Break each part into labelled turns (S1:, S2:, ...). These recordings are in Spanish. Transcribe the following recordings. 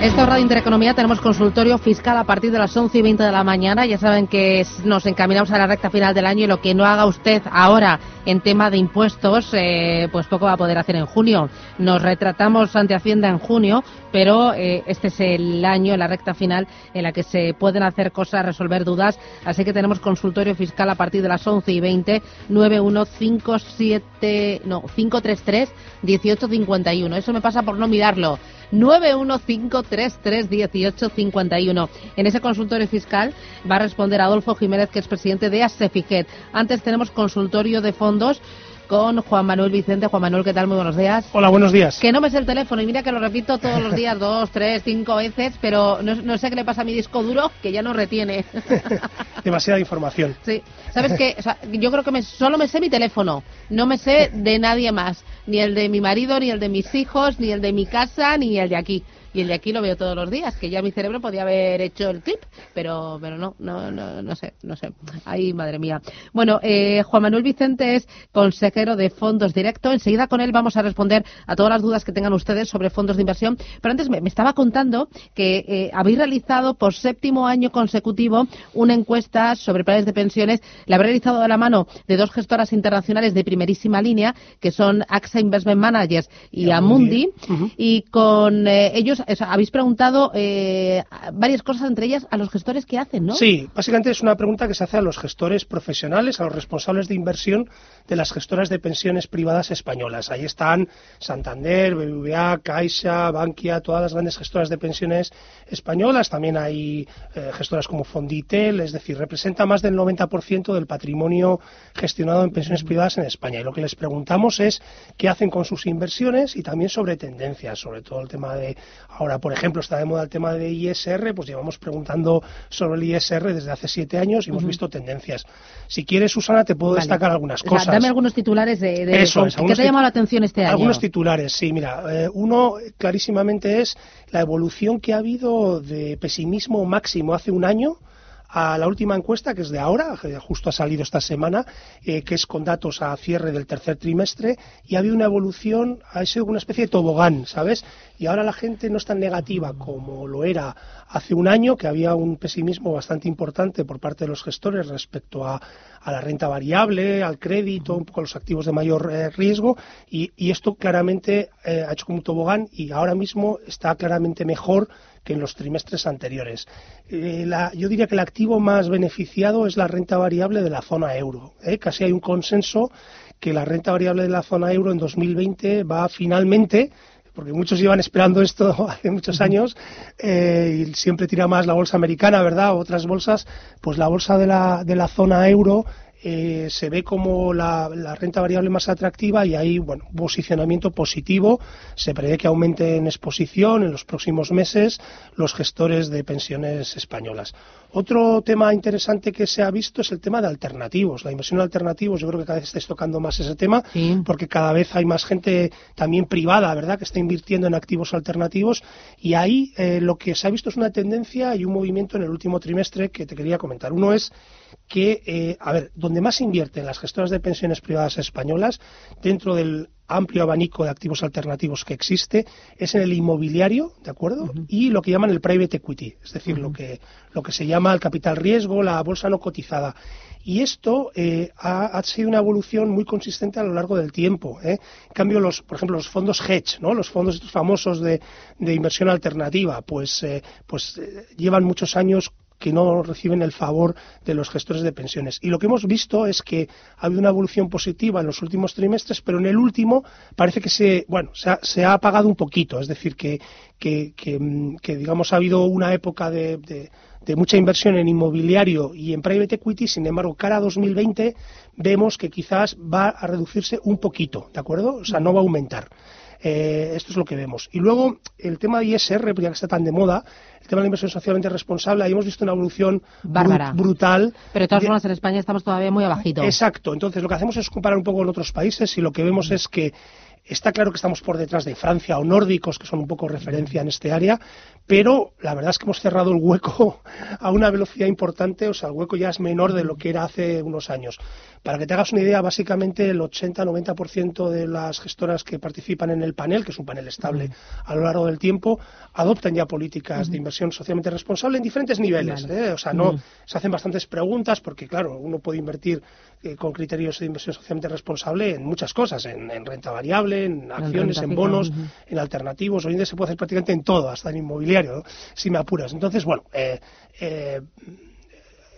S1: Esta hora de Intereconomía tenemos consultorio fiscal a partir de las 11 y 20 de la mañana. Ya saben que nos encaminamos a la recta final del año y lo que no haga usted ahora en tema de impuestos, eh, pues poco va a poder hacer en junio. Nos retratamos ante Hacienda en junio, pero eh, este es el año, la recta final, en la que se pueden hacer cosas, resolver dudas. Así que tenemos consultorio fiscal a partir de las 11 y 20, 9157, no, 533 1851. Eso me pasa por no mirarlo. 915331851. En ese consultorio fiscal va a responder Adolfo Jiménez, que es presidente de ASEFIGET. Antes tenemos consultorio de fondos con Juan Manuel Vicente. Juan Manuel, ¿qué tal? Muy buenos días.
S2: Hola, buenos días.
S1: Que no me sé el teléfono y mira que lo repito todos los días, dos, tres, cinco veces, pero no, sé qué le pasa a mi disco duro que ya no retiene.
S2: Demasiada información.
S1: Sí. ¿Sabes qué? yo creo que me, solo me sé mi teléfono, no me sé de nadie más. Ni el de mi marido, ni el de mis hijos, ni el de mi casa, ni el de aquí y el de aquí lo veo todos los días, que ya mi cerebro podía haber hecho el clip, pero, pero no, no, no, no sé, no sé. Ay, madre mía. Bueno, eh, Juan Manuel Vicente es consejero de Fondos Directo. Enseguida con él vamos a responder a todas las dudas que tengan ustedes sobre fondos de inversión. Pero antes me, estaba contando que eh, habéis realizado por séptimo año consecutivo una encuesta sobre planes de pensiones. La habéis realizado de la mano de dos gestoras internacionales de primerísima línea, que son AXA Investment Managers y, Amundi. Y con eh, ellos habéis preguntado eh, varias cosas, entre ellas a los gestores que hacen, ¿no?
S2: Sí, básicamente es una pregunta que se hace a los gestores profesionales, a los responsables de inversión de las gestoras de pensiones privadas españolas. Ahí están Santander, BBVA, Caixa, Bankia, todas las grandes gestoras de pensiones españolas. También hay eh, gestoras como Fonditel, es decir, representa más del 90% del patrimonio gestionado en pensiones privadas en España. Y lo que les preguntamos es qué hacen con sus inversiones y también sobre tendencias, sobre todo el tema de, ahora por ejemplo está de moda el tema de ISR, pues llevamos preguntando sobre el ISR desde hace siete años y hemos visto tendencias. Si quieres, Susana, te puedo destacar algunas cosas
S1: dame algunos titulares de, de
S2: Eso
S1: ¿qué te ha llamado la atención este año?
S2: Algunos titulares, sí, mira, eh, uno clarísimamente es la evolución que ha habido de pesimismo máximo hace un año a la última encuesta, que es de ahora, justo ha salido esta semana, eh, que es con datos a cierre del tercer trimestre, y ha habido una evolución, ha sido una especie de tobogán, ¿sabes? Y ahora la gente no es tan negativa como lo era hace un año, que había un pesimismo bastante importante por parte de los gestores respecto a, la renta variable, al crédito, un poco a los activos de mayor eh, riesgo, y, esto claramente eh, ha hecho como un tobogán y ahora mismo está claramente mejor que en los trimestres anteriores. Eh, yo diría que el activo más beneficiado es la renta variable de la zona euro. ¿eh? Casi hay un consenso que la renta variable de la zona euro en 2020 va finalmente porque muchos llevan esperando esto hace muchos años eh, y siempre tira más la bolsa americana, ¿verdad? Otras bolsas, pues la bolsa de la, de la zona euro eh, se ve como la, renta variable más atractiva y hay bueno, un posicionamiento positivo. Se prevé que aumente en exposición en los próximos meses los gestores de pensiones españolas. Otro tema interesante que se ha visto es el tema de alternativos. La inversión en alternativos, yo creo que cada vez estáis tocando más ese tema, porque cada vez hay más gente también privada, ¿verdad?, que está invirtiendo en activos alternativos. Y ahí eh, lo que se ha visto es una tendencia y un movimiento en el último trimestre que te quería comentar. Uno es que, eh, a ver, donde más invierten las gestoras de pensiones privadas españolas, dentro del amplio abanico de activos alternativos que existe, es en el inmobiliario, ¿de acuerdo? Y lo que llaman el private equity, es decir, lo, que, lo que se llama el capital riesgo, la bolsa no cotizada. Y esto eh, ha, sido una evolución muy consistente a lo largo del tiempo. ¿eh? En cambio, los, por ejemplo, los fondos hedge, ¿no? los fondos estos famosos de, de inversión alternativa, pues, eh, pues llevan muchos años que no reciben el favor de los gestores de pensiones. Y lo que hemos visto es que ha habido una evolución positiva en los últimos trimestres, pero en el último parece que se, bueno, se ha, apagado un poquito. Es decir, que, que, digamos, ha habido una época de, de, mucha inversión en inmobiliario y en private equity, sin embargo, cara a 2020 vemos que quizás va a reducirse un poquito, ¿de acuerdo? O sea, no va a aumentar. Eh, esto es lo que vemos. Y luego, el tema de ISR, ya que está tan de moda, el tema de la inversión socialmente responsable, ahí hemos visto una evolución brutal.
S1: Pero de todas formas, en España estamos todavía muy abajito.
S2: Exacto. Entonces, lo que hacemos es comparar un poco con otros países y lo que vemos es que Está claro que estamos por detrás de Francia o nórdicos, que son un poco referencia en este área, pero la verdad es que hemos cerrado el hueco a una velocidad importante, o sea, el hueco ya es menor de lo que era hace unos años. Para que te hagas una idea, básicamente el 80-90% de las gestoras que participan en el panel, que es un panel estable a lo largo del tiempo, adoptan ya políticas de inversión socialmente responsable en diferentes niveles. ¿eh? O sea, no se hacen bastantes preguntas porque, claro, uno puede invertir eh, con criterios de inversión socialmente responsable en muchas cosas, en, renta variable, en acciones, en, bonos, en alternativos. Hoy en día se puede hacer prácticamente en todo, hasta en inmobiliario, si me apuras. Entonces, bueno, eh, eh,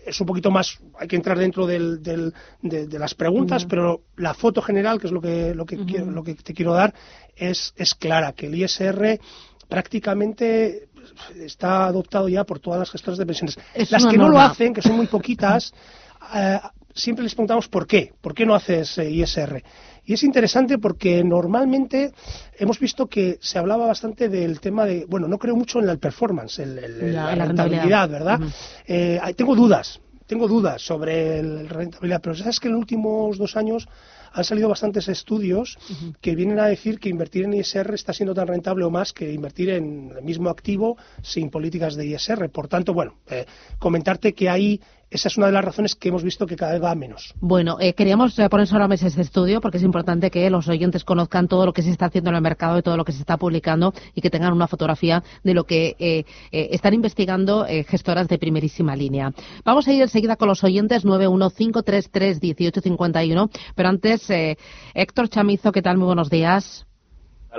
S2: es un poquito más, hay que entrar dentro del, de, las preguntas, pero la foto general, que es lo que, lo que, lo que te quiero dar, es, es clara, que el ISR prácticamente está adoptado ya por todas las gestoras de pensiones. las que no lo hacen, que son muy poquitas, eh, siempre les preguntamos por qué, por qué no haces ISR. Y es interesante porque normalmente hemos visto que se hablaba bastante del tema de, bueno, no creo mucho en el performance, en, la, rentabilidad, ¿verdad? Eh, tengo dudas, tengo dudas sobre la rentabilidad, pero sabes que en los últimos dos años han salido bastantes estudios que vienen a decir que invertir en ISR está siendo tan rentable o más que invertir en el mismo activo sin políticas de ISR. Por tanto, bueno, eh, comentarte que hay esa es una de las razones que hemos visto que cada vez va menos.
S1: Bueno, eh, queríamos eh, poner sobre la mesa este estudio porque es importante que los oyentes conozcan todo lo que se está haciendo en el mercado y todo lo que se está publicando y que tengan una fotografía de lo que eh, están investigando gestoras de primerísima línea. Vamos a ir enseguida con los oyentes 915331851, pero antes, Héctor Chamizo, ¿qué tal? Muy buenos días.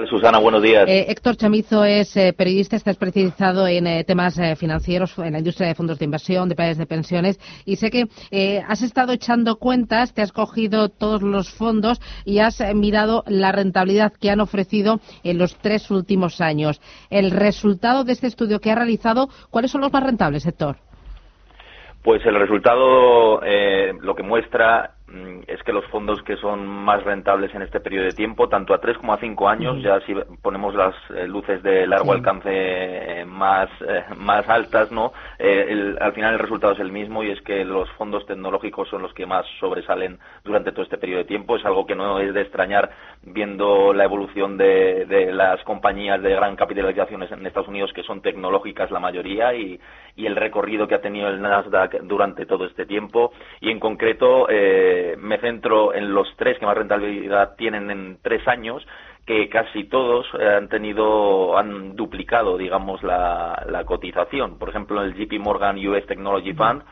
S3: Susana, buenos días.
S1: Eh, Héctor Chamizo es eh, periodista, está especializado en eh, temas financieros, en la industria de fondos de inversión, de planes de pensiones, y sé que has estado echando cuentas, te has cogido todos los fondos y has mirado la rentabilidad que han ofrecido en los tres últimos años. El resultado de este estudio que ha realizado, ¿cuáles son los más rentables, Héctor?
S3: Pues el resultado lo que muestra es que los fondos que son más rentables en este periodo de tiempo, tanto a tres como a cinco años, ya si ponemos las eh, luces de largo alcance eh, más, eh, más altas, ¿no? al final el resultado es el mismo y es que los fondos tecnológicos son los que más sobresalen durante todo este periodo de tiempo. Es algo que no es de extrañar viendo la evolución de, de las compañías de gran capitalización en Estados Unidos que son tecnológicas la mayoría y, y el recorrido que ha tenido el Nasdaq durante todo este tiempo. Y en concreto eh, me centro en los tres que más rentabilidad tienen en tres años que casi todos eh, han tenido han duplicado digamos la, la cotización. Por ejemplo el JP Morgan US Technology Fund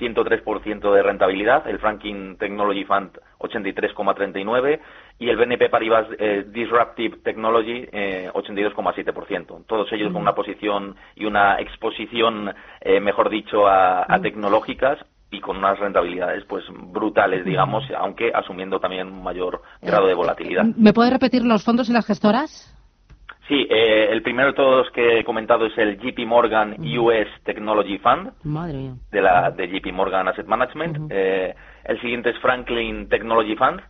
S3: 103% de rentabilidad, el Franklin Technology Fund 83,39% y el BNP Paribas eh, Disruptive Technology 82,7%. Eh, Todos ellos con una posición y una exposición, eh, mejor dicho, a, tecnológicas y con unas rentabilidades pues brutales, digamos, aunque asumiendo también un mayor grado de volatilidad.
S1: ¿Me puede repetir los fondos y las gestoras?
S3: Sí, eh, el primero de todos que he comentado es el JP Morgan US Technology Fund de la de JP Morgan Asset Management. Eh, el siguiente es Franklin Technology Fund.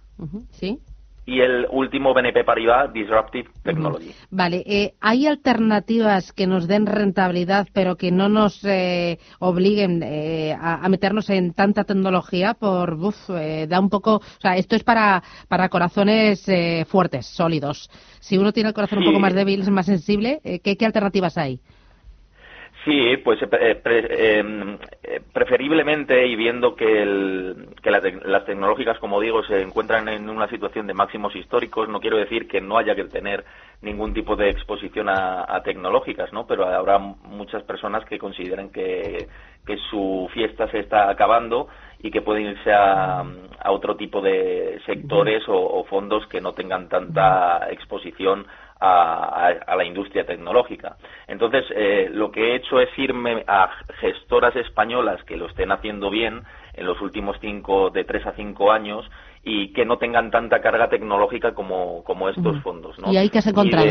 S1: Sí
S3: y el último BNP Paribas Disruptive Technology.
S1: Vale, eh, ¿hay alternativas que nos den rentabilidad pero que no nos eh, obliguen eh, a, meternos en tanta tecnología? Por, uf, da un poco, o sea, esto es para, para corazones fuertes, sólidos. Si uno tiene el corazón un poco más débil, es más sensible, ¿qué, ¿qué alternativas hay?
S3: Sí, pues eh, em, eh, preferiblemente y viendo que, las tecnológicas, como digo, se encuentran en una situación de máximos históricos, no quiero decir que no haya que tener ningún tipo de exposición a, tecnológicas, ¿no? Pero habrá muchas personas que consideren que, su fiesta se está acabando y que pueden irse a, otro tipo de sectores o fondos que no tengan tanta exposición a, la industria tecnológica. Entonces, eh, lo que he hecho es irme a gestoras españolas que lo estén haciendo bien en los últimos cinco, de tres a cinco años y que no tengan tanta carga tecnológica como, como estos fondos. ¿no?
S1: ¿Y ahí que has encontrado?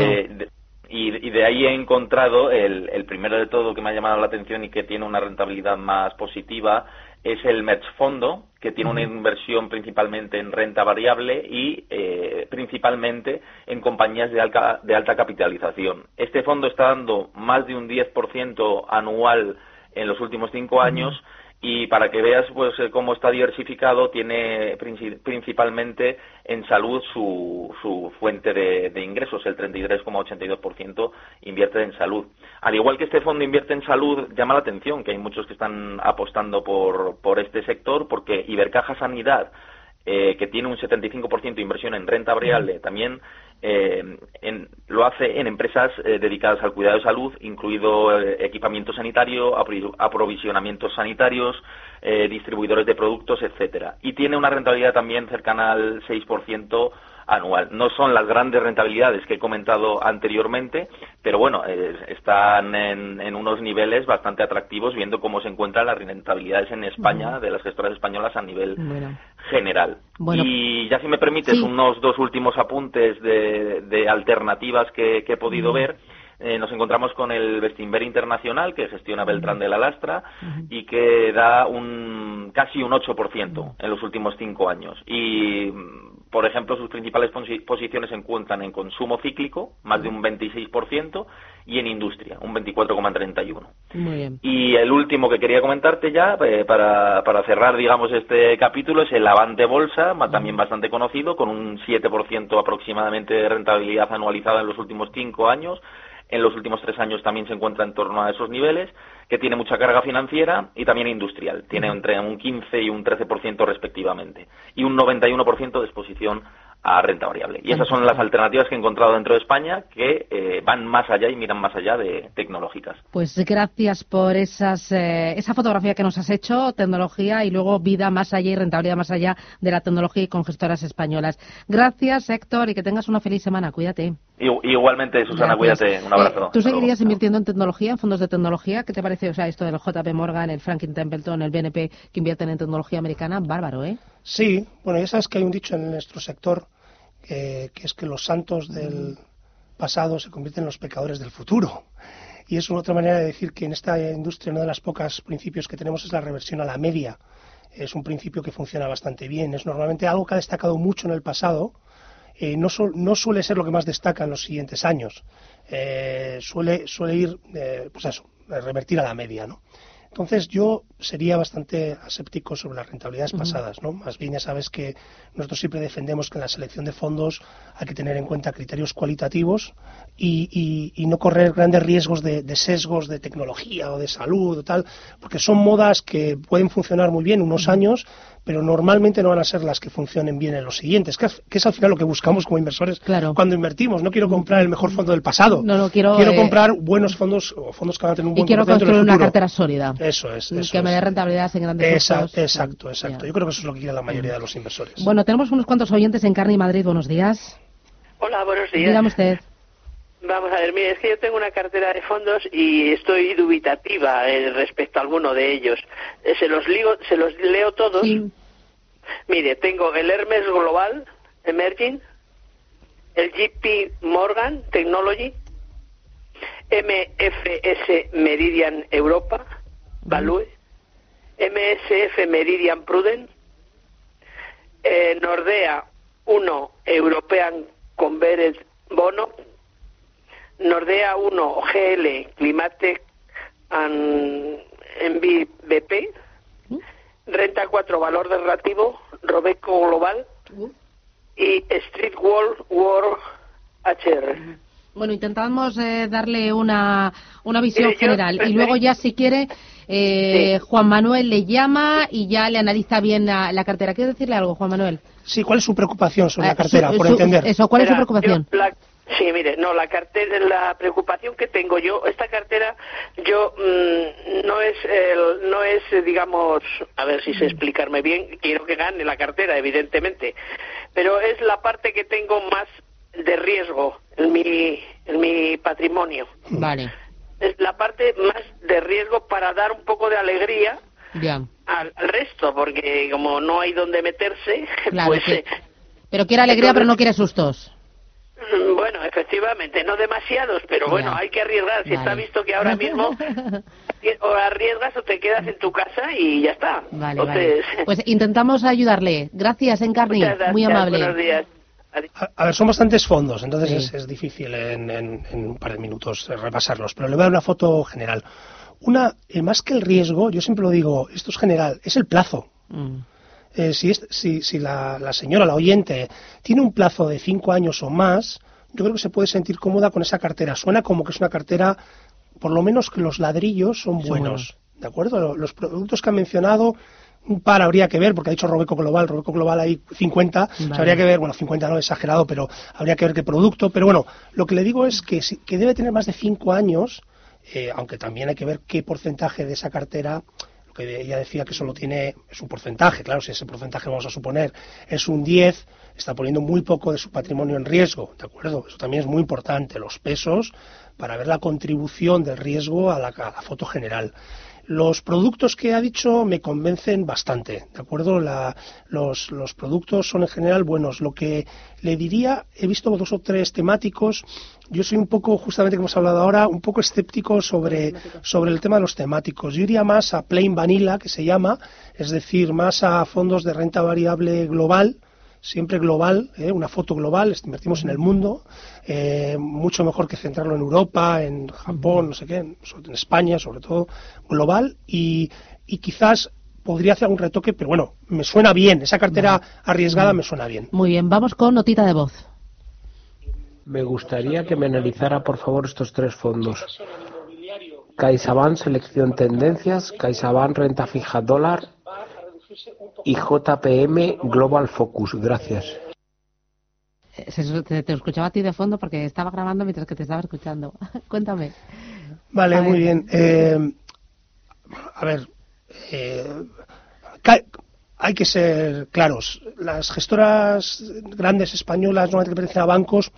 S3: Y de, ahí he encontrado el, el primero de todo que me ha llamado la atención y que tiene una rentabilidad más positiva es el Merch Fondo, que tiene una inversión principalmente en renta variable y eh, principalmente en compañías de alta, de alta capitalización. Este fondo está dando más de un 10% anual en los últimos cinco años y para que veas pues eh, cómo está diversificado tiene principalmente en salud su, su fuente de, de ingresos. El 33,82% invierte en salud. Al igual que este fondo invierte en salud llama la atención que hay muchos que están apostando por por este sector porque Ibercaja Sanidad eh, que tiene un 75% de inversión en renta variable, también eh, en, lo hace en empresas eh, dedicadas al cuidado de salud, incluido equipamiento sanitario, aprovisionamientos sanitarios, distribuidores de productos, etcétera. Y tiene una rentabilidad también cercana al 6% anual. No son las grandes rentabilidades que he comentado anteriormente, pero bueno, están en, unos niveles bastante atractivos viendo cómo se encuentran las rentabilidades en España de las gestoras españolas a nivel general. Y ya si me permites unos dos últimos apuntes de, alternativas que, he podido ver. Eh, nos encontramos con el Bestinver Internacional, que gestiona Beltrán de la Lastra, y que da un casi un 8% en los últimos cinco años. Y por ejemplo, sus principales posiciones se encuentran en consumo cíclico, más de un 26%, y en industria, un 24,31%. Muy bien. Y el último que quería comentarte ya, eh, para, para cerrar, digamos, este capítulo, es el Avante Bolsa, también bastante conocido, con un 7% aproximadamente de rentabilidad anualizada en los últimos cinco años. En los últimos tres años también se encuentra en torno a esos niveles que tiene mucha carga financiera y también industrial. Tiene entre un 15 y un 13% respectivamente. Y un 91% de exposición a renta variable. Y esas son las alternativas que he encontrado dentro de España que eh, van más allá y miran más allá de tecnológicas.
S1: Pues gracias por esas, eh, esa fotografía que nos has hecho, tecnología y luego vida más allá y rentabilidad más allá de la tecnología y con gestoras españolas. Gracias, Héctor, y que tengas una feliz semana. Cuídate.
S3: Igualmente, Susana, cuídate. Un abrazo.
S1: Eh, ¿Tú seguirías invirtiendo en tecnología, en fondos de tecnología? ¿Qué te parece o sea, esto del JP Morgan, el Franklin Templeton, el BNP, que invierten en tecnología americana? Bárbaro, ¿eh?
S2: Sí, bueno, ya sabes que hay un dicho en nuestro sector que es que los santos del pasado se convierten en los pecadores del futuro. Y es una otra manera de decir que en esta industria uno de los pocos principios que tenemos es la reversión a la media. Es un principio que funciona bastante bien. Es normalmente algo que ha destacado mucho en el pasado. Eh, no, no, suele ser lo que más destaca en los siguientes años. Eh, suele, suele ir, eh, pues eso, revertir a la media, ¿no? Entonces yo sería bastante aséptico sobre las rentabilidades pasadas, ¿no? Más bien ya sabes que nosotros siempre defendemos que en la selección de fondos hay que tener en cuenta criterios cualitativos y, no correr grandes riesgos de, sesgos de tecnología o de salud o tal, porque son modas que pueden funcionar muy bien unos años, pero normalmente no van a ser las que funcionen bien en los siguientes, que, es al final lo que buscamos como inversores cuando invertimos. No quiero comprar el mejor fondo del pasado,
S1: no, no quiero,
S2: quiero eh, comprar buenos fondos o fondos que van a tener un buen
S1: Y quiero construir una cartera sólida.
S2: Eso es.
S1: que me dé rentabilidad en grandes
S2: exacto, Exacto, exacto. Yo creo que eso es lo que quiere la mayoría de los inversores.
S1: Bueno, tenemos unos cuantos oyentes en Carne y Madrid. Buenos días.
S4: Hola, buenos días.
S1: Dígame usted.
S4: Vamos a ver, mire, es que yo tengo una cartera de fondos y estoy dubitativa eh, respecto a alguno de ellos. Eh, se los se los leo todos. Mire, tengo el Hermes Global Emerging, el JP Morgan Technology, MFS Meridian Europa, Value, MSF Meridian Prudent, eh, Nordea 1 European Converted Bono, Nordea 1 GL Climatec and MVP, Renta 4 Valor Derrativo, Robeco Global y Street Wall World HR.
S1: Bueno, intentamos eh, darle una, una visión general y luego ya si quiere eh, Juan Manuel le llama y ya le analiza bien la, cartera. ¿Quieres decirle algo, Juan Manuel?
S2: Sí, ¿cuál es su preocupación sobre la eh, cartera, por entender?
S1: Eso, ¿cuál es su preocupación?
S4: Sí, mire, no, la cartera, la preocupación que tengo yo, esta cartera, yo mm, no es, no es, digamos, a ver si sé explicarme bien, quiero que gane la cartera, evidentemente, pero es la parte que tengo más de riesgo en mi, en mi patrimonio.
S1: Vale.
S4: Es la parte más de riesgo para dar un poco de alegría Al, resto, porque como no hay donde meterse, pues... Eh,
S1: pero quiere alegría, pero no quiere sustos.
S4: Bueno, efectivamente, no demasiados, pero bueno, hay que arriesgar. Si está visto que ahora mismo o arriesgas o te quedas en tu casa y ya está.
S1: Vale, Pues intentamos ayudarle. Gracias, Encarni. Muy amable.
S4: Buenos días.
S2: A, ver, son bastantes fondos, entonces es, difícil en, un par de minutos repasarlos, pero le voy a dar una foto general. Una, eh, más que el riesgo, yo siempre lo digo, esto es general, es el plazo.
S1: Mm.
S2: Eh, si, es- si, si la, la señora, la oyente, tiene un plazo de cinco años o más, yo creo que se puede sentir cómoda con esa cartera. Suena como que es una cartera, por lo menos que los ladrillos son
S1: Son
S2: buenos.
S1: buenos.
S2: ¿De acuerdo? Lo- Los productos que ha mencionado, un par habría que ver, porque ha dicho Robeco Global, Robeco Global hay 50, o sea,
S1: Vale.
S2: habría que ver, bueno, 50 no exagerado, pero habría que ver qué producto. Pero bueno, lo que le digo es que, que debe tener más de cinco años, eh, aunque también hay que ver qué porcentaje de esa cartera lo que ella decía que solo tiene, es un porcentaje, claro, si ese porcentaje vamos a suponer es un 10, está poniendo muy poco de su patrimonio en riesgo, ¿de acuerdo? Eso también es muy importante, los pesos, para ver la contribución del riesgo a la, a la foto general. Los productos que ha dicho me convencen bastante, ¿de acuerdo? La- los, los productos son en general buenos. Lo que le diría, he visto dos o tres temáticos. Yo soy un poco, justamente como hemos hablado ahora, un poco escéptico sobre, sobre el tema de los temáticos. Yo iría más a plain vanilla, que se llama, es decir, más a fondos de renta variable global, siempre global, ¿eh? una foto global, invertimos en el mundo, eh, mucho mejor que centrarlo en Europa, en Japón, no sé qué, en, en España sobre todo, global, y, y quizás podría hacer algún retoque, pero bueno, me suena bien, esa cartera arriesgada me suena bien.
S1: Muy bien, vamos con notita de voz.
S5: Me gustaría que me analizara, por favor, estos tres fondos. CaixaBank Selección Tendencias, CaixaBank Renta Fija Dólar y JPM Global Focus. Gracias.
S1: Eh, Te, te escuchaba a ti de fondo porque estaba grabando mientras que te estaba escuchando. Cuéntame.
S2: Vale, muy bien. Eh, a ver, eh, hay que ser claros. Las gestoras grandes españolas, normalmente que pertenecen a bancos,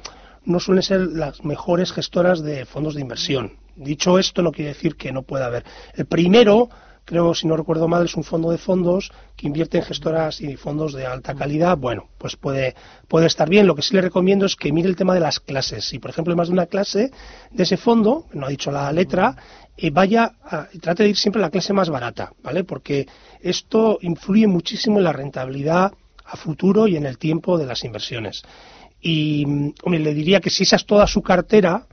S2: no suelen ser las mejores gestoras de fondos de inversión. Dicho esto, no quiere decir que no pueda haber. El primero, creo, si no recuerdo mal, es un fondo de fondos que invierte en gestoras y fondos de alta calidad. Bueno, pues puede, puede estar bien. Lo que sí le recomiendo es que mire el tema de las clases. Si, por ejemplo, hay más de una clase de ese fondo, no ha dicho la letra, eh, vaya a, trate de ir siempre a la clase más barata, ¿vale? Porque esto influye muchísimo en la rentabilidad a futuro y en el tiempo de las inversiones. Y, mm, le diría que si esa es toda su cartera,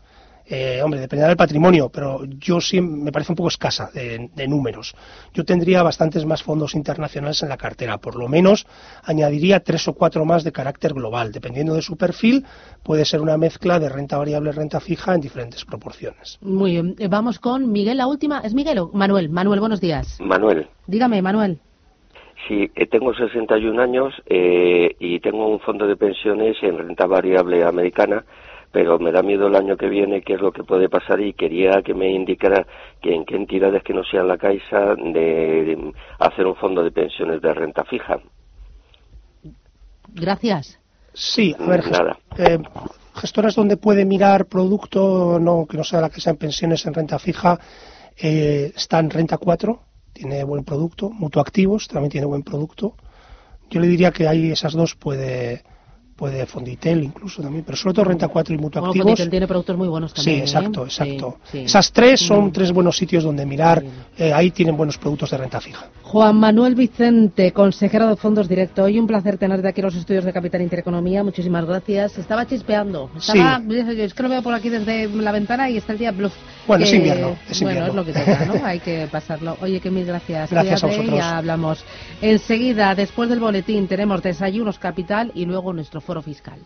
S2: eh, hombre, dependerá del patrimonio, pero yo sí me parece un poco escasa de, de números. Yo tendría bastantes más fondos internacionales en la cartera, por lo menos añadiría tres o cuatro más de carácter global. Dependiendo de su perfil, puede ser una mezcla de renta variable, renta fija en diferentes proporciones.
S1: Muy bien, eh, vamos con Miguel, la última. ¿Es Miguel o Manuel? Manuel, buenos días.
S6: Manuel,
S1: Dígame, Manuel.
S6: sí, eh, tengo 61 años eh, y tengo un fondo de pensiones en renta variable americana, pero me da miedo el año que viene qué es lo que puede pasar y quería que me indicara que en qué entidades que no sean la Caixa de, de hacer un fondo de pensiones de renta fija.
S1: Gracias.
S2: Sí, a ver,
S6: Nada.
S2: eh, gestoras donde puede mirar producto no que no sea la que sea en pensiones en renta fija, eh, está en renta 4, tiene buen producto, mutuactivos también tiene buen producto. Yo le diría que ahí esas dos puede puede Fonditel incluso también, pero sobre todo renta 4 y
S1: Bueno,
S2: mutuactivos.
S1: Fonditel tiene productos muy buenos también.
S2: Sí,
S1: ¿eh?
S2: exacto,
S1: Sí,
S2: exacto.
S1: sí.
S2: Esas tres son
S1: Mm.
S2: tres buenos sitios donde mirar.
S1: Sí.
S2: eh, ahí tienen buenos productos de renta fija.
S1: Juan Manuel Vicente, consejero de Fondos Directo. Hoy un placer tenerte aquí en los estudios de Capital Intereconomía. Muchísimas gracias. Estaba chispeando. Estaba, Es que lo veo por aquí desde la ventana y está el día bluff.
S2: Bueno, es invierno, es
S1: bueno, es lo que toca, ¿no? Hay que pasarlo. Oye, que mil gracias.
S2: Gracias a
S1: Cuídate y
S2: vosotros.
S1: ya hablamos. Enseguida, después del boletín, tenemos desayunos capital y luego nuestro foro fiscal.